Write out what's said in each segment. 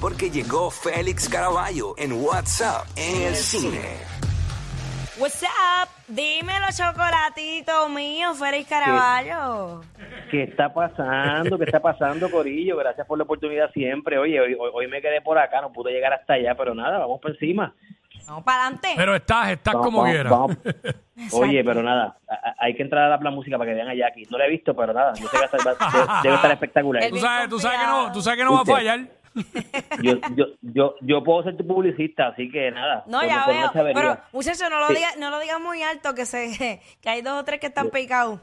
porque llegó Félix Caraballo en WhatsApp en el cine. What's up? Dímelo, chocolatito mío, Félix Caraballo. ¿Qué está pasando? ¿Qué está pasando, Corillo? Gracias por la oportunidad siempre. Oye, hoy, me quedé por acá, no pude llegar hasta allá, pero nada, vamos por encima. Vamos para adelante. Pero estás, estás Vamos, como quieras. Oye, pero nada, hay que entrar a la plan música para que vean a Jackie. No la he visto, pero nada, yo sé que va a estar- va- debe- estar espectacular. Tú sabes, tú sabes que no, tú sabes que no va a fallar. Yo, yo, yo, yo puedo ser tu publicista, así que nada. No, ya veo. Pero, muchachos, no lo Sí. digas no lo digas muy alto, que se que hay dos o tres que están picados.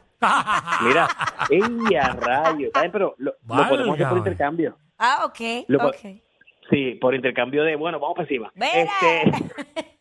Mira, ¡ey, a rayo! ¿Sabes? Pero lo, lo podemos hacer por intercambio. Ah, ok, Lo po- ok. Sí, por intercambio de, bueno, vamos por encima. Mira. Este,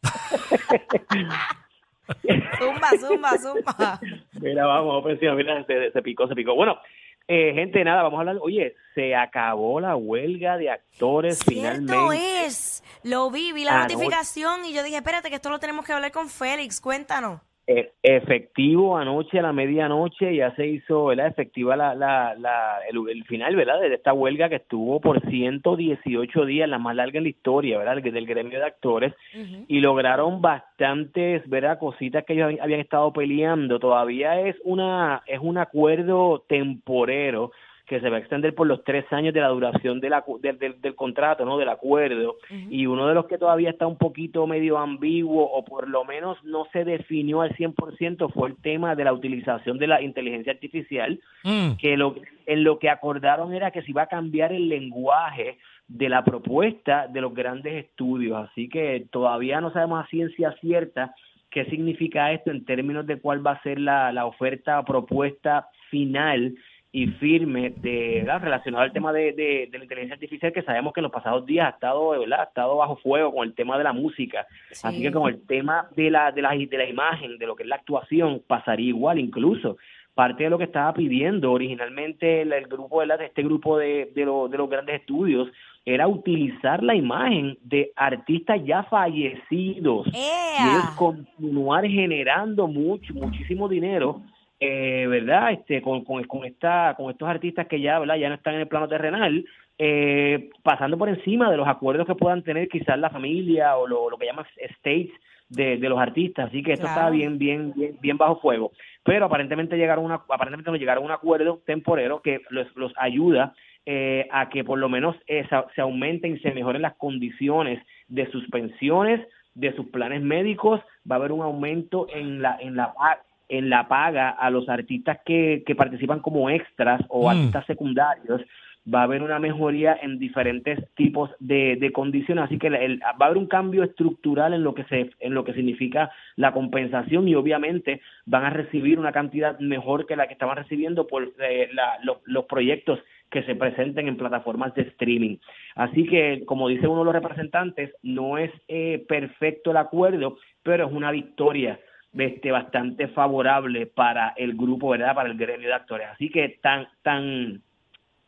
Zumba, zumba, zumba. mira, vamos, vamos por encima. Mira, se, se picó, se picó. Bueno, eh, gente, nada, vamos a hablar. Oye, se acabó la huelga de actores Cierto finalmente. es. Lo vi, vi la no. notificación y yo dije, espérate, que esto lo tenemos que hablar con Félix. Cuéntanos. Eh, efectivo anoche a la medianoche ya se hizo ¿verdad? efectiva la, la, la, el, el final ¿verdad? de esta huelga que estuvo por 118 días, la más larga en la historia ¿verdad? del, gremio de actores y lograron bastantes ¿verdad? cositas que ellos habían- habían estado peleando. Todavía es una es un acuerdo temporero que se va a extender por los tres años de la duración de la del, contrato, ¿no? Del acuerdo. Y uno de los que todavía está un poquito medio ambiguo o por lo menos no se definió al 100% fue el tema de la utilización de la inteligencia artificial, Mm. que lo, en lo que acordaron era que se iba a cambiar el lenguaje de la propuesta de los grandes estudios. Así que todavía no sabemos a ciencia cierta qué significa esto en términos de cuál va a ser la, la oferta propuesta final y firme de ¿verdad? relacionado al tema de, de, de la inteligencia artificial que sabemos que en los pasados días ha estado ¿verdad? ha estado bajo fuego con el tema de la música Sí. así que con el tema de la, de la de la imagen de lo que es la actuación pasaría igual incluso parte de lo que estaba pidiendo originalmente el, el grupo ¿verdad? este grupo de, de, lo- de los grandes estudios era utilizar la imagen de artistas ya fallecidos y continuar generando mucho muchísimo dinero eh, verdad este con, con, con esta con estos artistas que ya verdad ya no están en el plano terrenal eh, pasando por encima de los acuerdos que puedan tener quizás la familia o lo, lo que llaman states de, de los artistas. Así que esto Claro. está bien bien bien bien bajo fuego. Pero aparentemente llegaron una aparentemente no llegaron a un acuerdo temporero que los, los ayuda eh, a que por lo menos eh, se, aumenten y se mejoren las condiciones de suspensiones de sus planes médicos. Va a haber un aumento en la en la en la paga a los artistas que, que participan como extras o Mm. artistas secundarios va a haber una mejoría en diferentes tipos de, de condiciones así que el- el- va a haber un cambio estructural en lo que se en lo que significa la compensación y obviamente van a recibir una cantidad mejor que la que estaban recibiendo por eh, la- los, los proyectos que se presenten en plataformas de streaming. Así que, como dice uno de los representantes, no es eh, perfecto el acuerdo, pero es una victoria este, bastante favorable para el grupo, ¿verdad? Para el gremio de actores. Así que tan, tan,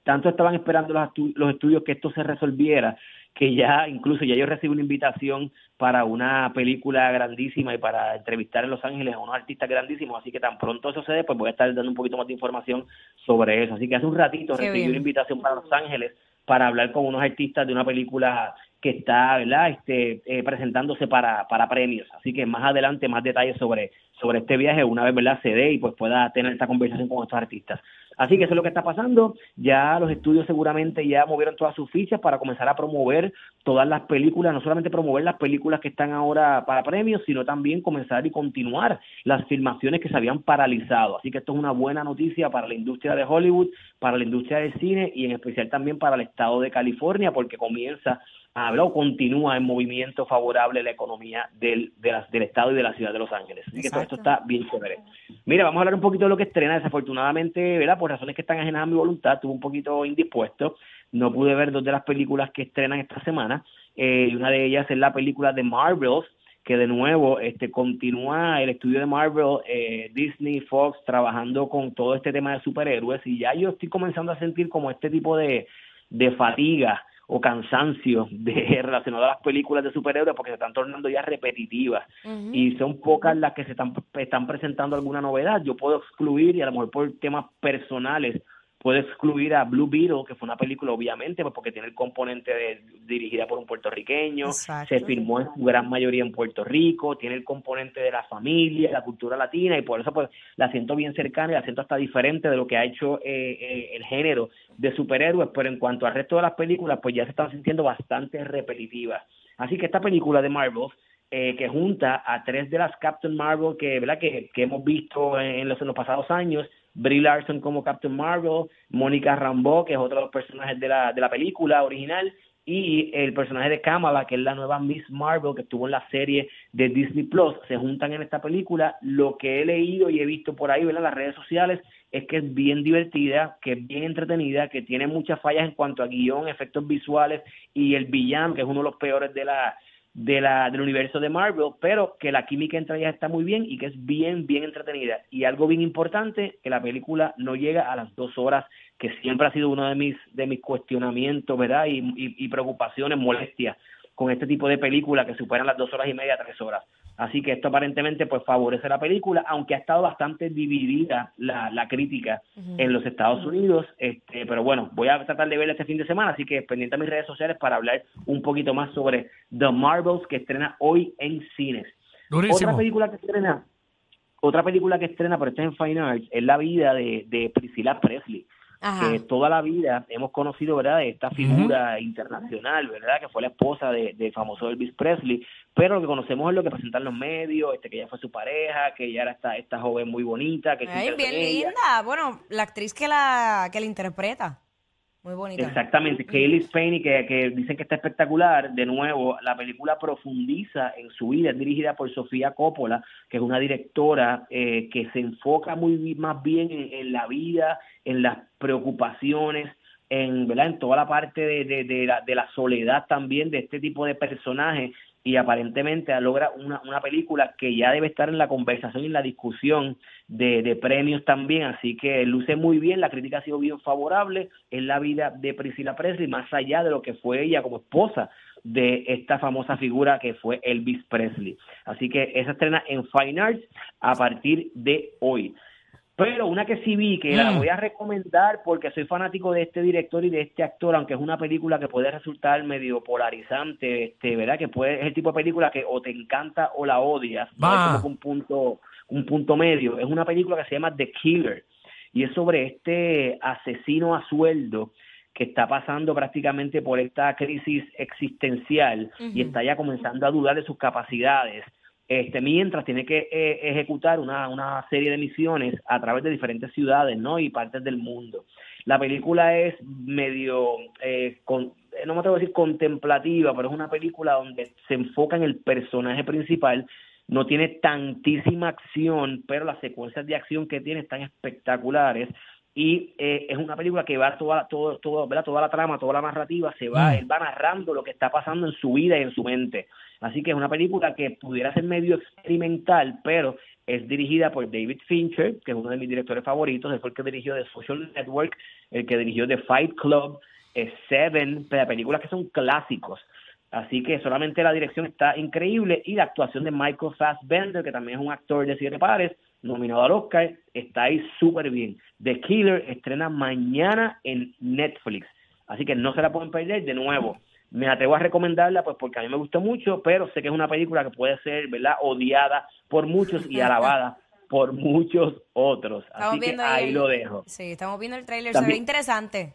tanto estaban esperando los, estu- los estudios que esto se resolviera, que ya incluso ya yo recibí una invitación para una película grandísima y para entrevistar en Los Ángeles a unos artistas grandísimos, así que tan pronto eso se dé, pues voy a estar dando un poquito más de información sobre eso. Así que hace un ratito Qué recibí bien. una invitación para Los Ángeles para hablar con unos artistas de una película que está, ¿verdad? Este, eh, presentándose para, para premios. Así que más adelante más detalles sobre, sobre este viaje una vez, ¿verdad? Se dé y pues pueda tener esta conversación con estos artistas. Así que eso es lo que está pasando. Ya los estudios seguramente ya movieron todas sus fichas para comenzar a promover todas las películas, no solamente promover las películas que están ahora para premios, sino también comenzar y continuar las filmaciones que se habían paralizado. Así que esto es una buena noticia para la industria de Hollywood, para la industria del cine y en especial también para el estado de California, porque comienza a hablar o continúa en movimiento favorable la economía del, de del estado y de la ciudad de Los Ángeles. Así que todo esto está bien chévere. Mira, vamos a hablar un poquito de lo que estrena. Desafortunadamente, ¿verdad? Por razones que están ajenas a mi voluntad, estuve un poquito indispuesto. No pude ver dos de las películas que estrenan esta semana. Eh, y una de ellas es la película de Marvels, que de nuevo este continúa el estudio de Marvel, eh, Disney, Fox, trabajando con todo este tema de superhéroes. Y ya yo estoy comenzando a sentir como este tipo de, de fatiga o cansancio de relacionado a las películas de superhéroes porque se están tornando ya repetitivas y son pocas las que se están, están presentando alguna novedad. Yo puedo excluir y a lo mejor por temas personales Puedo excluir a Blue Beetle, que fue una película, obviamente, pues porque tiene el componente de, dirigida por un puertorriqueño, Exacto. se filmó en su gran mayoría en Puerto Rico, tiene el componente de la familia, la cultura latina, y por eso pues la siento bien cercana y la siento hasta diferente de lo que ha hecho eh, eh, el género de superhéroes, pero en cuanto al resto de las películas, pues ya se están sintiendo bastante repetitivas. Así que esta película de Marvel eh, que junta a tres de las Captain Marvel que, ¿verdad? que, que hemos visto en los, en los pasados años, Brie Larson como Captain Marvel, Mónica Rambeau, que es otro de los personajes de la, de la película original, y el personaje de Kamala, que es la nueva Miss Marvel que estuvo en la serie de Disney Plus, se juntan en esta película. Lo que he leído y he visto por ahí ¿verdad? en las redes sociales es que es bien divertida, que es bien entretenida, que tiene muchas fallas en cuanto a guion, efectos visuales y el villano, que es uno de los peores de la de la, del universo de Marvel, pero que la química entre ellas está muy bien y que es bien, bien entretenida. Y algo bien importante, que la película no llega a las dos horas, que siempre ha sido uno de mis, de mis cuestionamientos, ¿verdad? Y, y, preocupaciones, molestias con este tipo de películas que superan las dos horas y media, tres horas. Así que esto aparentemente pues favorece la película, aunque ha estado bastante dividida la, la crítica en los Estados Unidos, este, pero bueno, voy a tratar de verla este fin de semana, así que pendiente a mis redes sociales para hablar un poquito más sobre The Marvels que estrena hoy en cines. Durísimo. Otra película que estrena, otra película que estrena, pero esta es en Fine Arts, es la vida de, de Priscilla Presley Ajá. que toda la vida hemos conocido, ¿verdad?, de esta figura internacional, ¿verdad?, que fue la esposa de- del famoso Elvis Presley, pero lo que conocemos es lo que presentan los medios, este que ella fue su pareja, que ella era esta, esta joven muy bonita, que Ay, bien ella. linda. Bueno, la actriz que la, que la interpreta. Muy bonita. Exactamente, Kaylee Spain, que, que dicen que está espectacular. De nuevo, la película profundiza en su vida, es dirigida por Sofía Coppola, que es una directora eh, que se enfoca muy más bien en, en la vida, en las preocupaciones, en, ¿verdad? en toda la parte de, de, de la, de la soledad también de este tipo de personajes y aparentemente logra una, una película que ya debe estar en la conversación y en la discusión de, de premios también, así que luce muy bien, la crítica ha sido bien favorable, en la vida de Priscilla Presley, más allá de lo que fue ella como esposa de esta famosa figura que fue Elvis Presley. Así que esa estrena en Fine Arts a partir de hoy. Pero una que sí vi, que la Mm. voy a recomendar porque soy fanático de este director y de este actor, aunque es una película que puede resultar medio polarizante, este, ¿verdad? Que puede, es el tipo de película que o te encanta o la odias, Va. hay como un punto, un punto medio. Es una película que se llama The Killer y es sobre este asesino a sueldo que está pasando prácticamente por esta crisis existencial y está ya comenzando a dudar de sus capacidades este mientras tiene que eh, ejecutar una, una serie de misiones a través de diferentes ciudades no y partes del mundo. La película es medio eh, con- no me atrevo a decir contemplativa pero es una película donde se enfoca en el personaje principal no tiene tantísima acción pero las secuencias de acción que tiene están espectaculares y eh, es una película que va toda todo, todo, ¿verdad? toda la trama, toda la narrativa se va, Mm. él va narrando lo que está pasando en su vida y en su mente. Así que es una película que pudiera ser medio experimental, pero es dirigida por David Fincher, que es uno de mis directores favoritos, fue el que dirigió The Social Network, el que dirigió The Fight Club, eh, Seven, pe- películas que son clásicos. Así que solamente la dirección está increíble y la actuación de Michael Fassbender, que también es un actor de siete pares, nominado al Oscar, está ahí súper bien. The Killer estrena mañana en Netflix, así que no se la pueden perder de nuevo. Me atrevo a recomendarla pues porque a mí me gustó mucho, pero sé que es una película que puede ser, ¿verdad?, odiada por muchos y alabada por muchos otros. Estamos Así que ahí el- lo dejo. Sí, estamos viendo el trailer. Se ve interesante.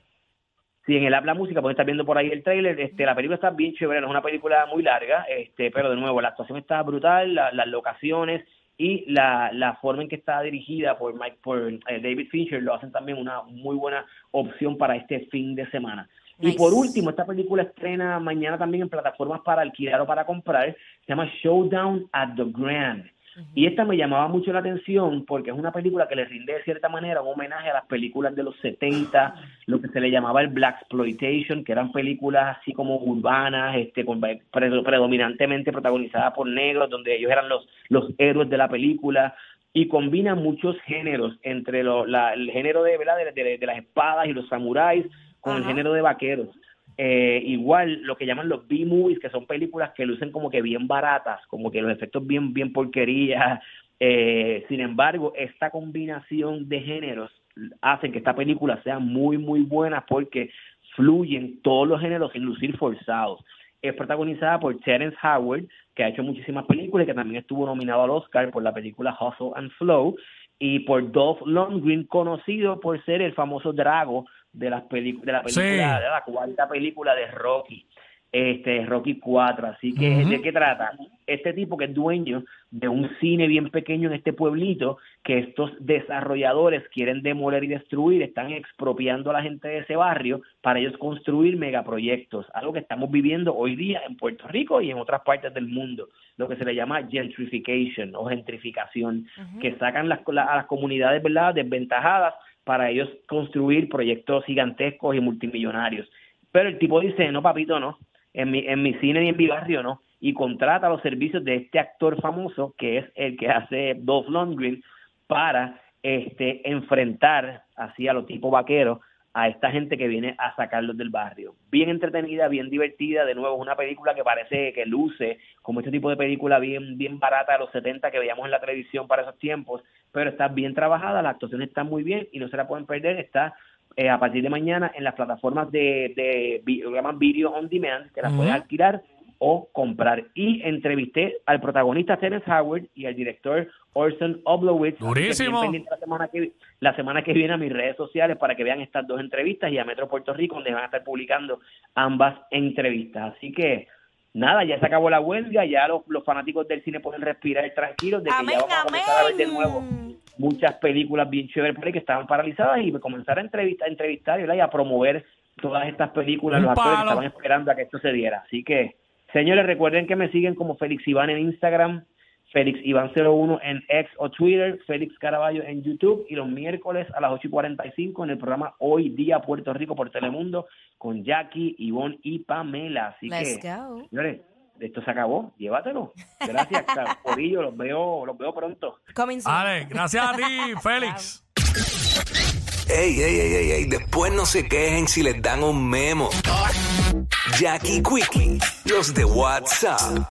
Sí, en el Habla Música pueden estar viendo por ahí el tráiler. Este, la película está bien chévere, no es una película muy larga, este, pero de nuevo, la actuación está brutal, la- las locaciones y la, la forma en que está dirigida por Mike, por eh, David Fincher lo hacen también una muy buena opción para este fin de semana. Y por último, esta película estrena mañana también en plataformas para alquilar o para comprar. Se llama Showdown at the Grand. Y esta me llamaba mucho la atención porque es una película que le rinde de cierta manera un homenaje a las películas de los 70, lo que se le llamaba el Black Exploitation, que eran películas así como urbanas, este, con- pre- predominantemente protagonizadas por negros, donde ellos eran los, los héroes de la película y combina muchos géneros entre lo- la- el género de, ¿verdad? De, de- de las espadas y los samuráis con el género de vaqueros. Eh, igual lo que llaman los B-movies, que son películas que lucen como que bien baratas, como que los efectos bien, bien porquería. Eh, sin embargo, esta combinación de géneros hacen que esta película sea muy, muy buena porque fluyen todos los géneros sin lucir forzados. Es protagonizada por Terence Howard, que ha hecho muchísimas películas y que también estuvo nominado al Oscar por la película Hustle and Flow, y por Dolph Lundgren, conocido por ser el famoso Drago de, las pelicu- de la película, Sí. de la cuarta película de Rocky este Rocky 4. Así que, ¿de qué trata? Este tipo que es dueño de un cine bien pequeño en este pueblito, que estos desarrolladores quieren demoler y destruir, están expropiando a la gente de ese barrio para ellos construir megaproyectos, algo que estamos viviendo hoy día en Puerto Rico y en otras partes del mundo, lo que se le llama gentrification o gentrificación, que sacan las, la- a las comunidades ¿verdad? desventajadas para ellos construir proyectos gigantescos y multimillonarios. Pero el tipo dice, no, papito, no, en mi, en mi cine y en mi barrio no, y contrata los servicios de este actor famoso, que es el que hace Dolph Lundgren, para este enfrentar así a los tipos vaqueros a esta gente que viene a sacarlos del barrio. Bien entretenida, bien divertida, de nuevo, es una película que parece que luce como este tipo de película bien, bien barata de los 70 que veíamos en la televisión para esos tiempos, pero está bien trabajada, las actuaciones están muy bien y no se la pueden perder, está eh, a partir de mañana en las plataformas de, de llaman Video On Demand, que las puedes alquilar o comprar. Y entrevisté al protagonista Terence Howard y al director Orson Oblowitz. Durísimo. La semana, que, la semana que viene a mis redes sociales para que vean estas dos entrevistas y a Metro Puerto Rico donde van a estar publicando ambas entrevistas. Así que nada, ya se acabó la huelga, ya los, los fanáticos del cine pueden respirar tranquilos de que Amén, ya vamos a comenzar a ver de nuevo muchas películas bien chéveres por ahí que estaban paralizadas y comenzar a entrevistar, a entrevistar ¿verdad? y a promover todas estas películas, Un los actores palo. estaban esperando a que esto se diera. Así que, señores, recuerden que me siguen como Félix Iván en Instagram, Félix Iván 01 en X o Twitter, Félix Caraballo en YouTube y los miércoles a las 8 y 45 en el programa Hoy Día Puerto Rico por Telemundo con Jackie, Ivonne y Pamela. Así Let's que, go. señores, esto se acabó, llévatelo. Gracias, Corillo, los veo, los veo pronto. Coming soon. Ale, gracias a ti, Félix. Ey, ey, ey, ey, ey, después no se quejen si les dan un memo. Jackie Quickie, los de WhatsApp.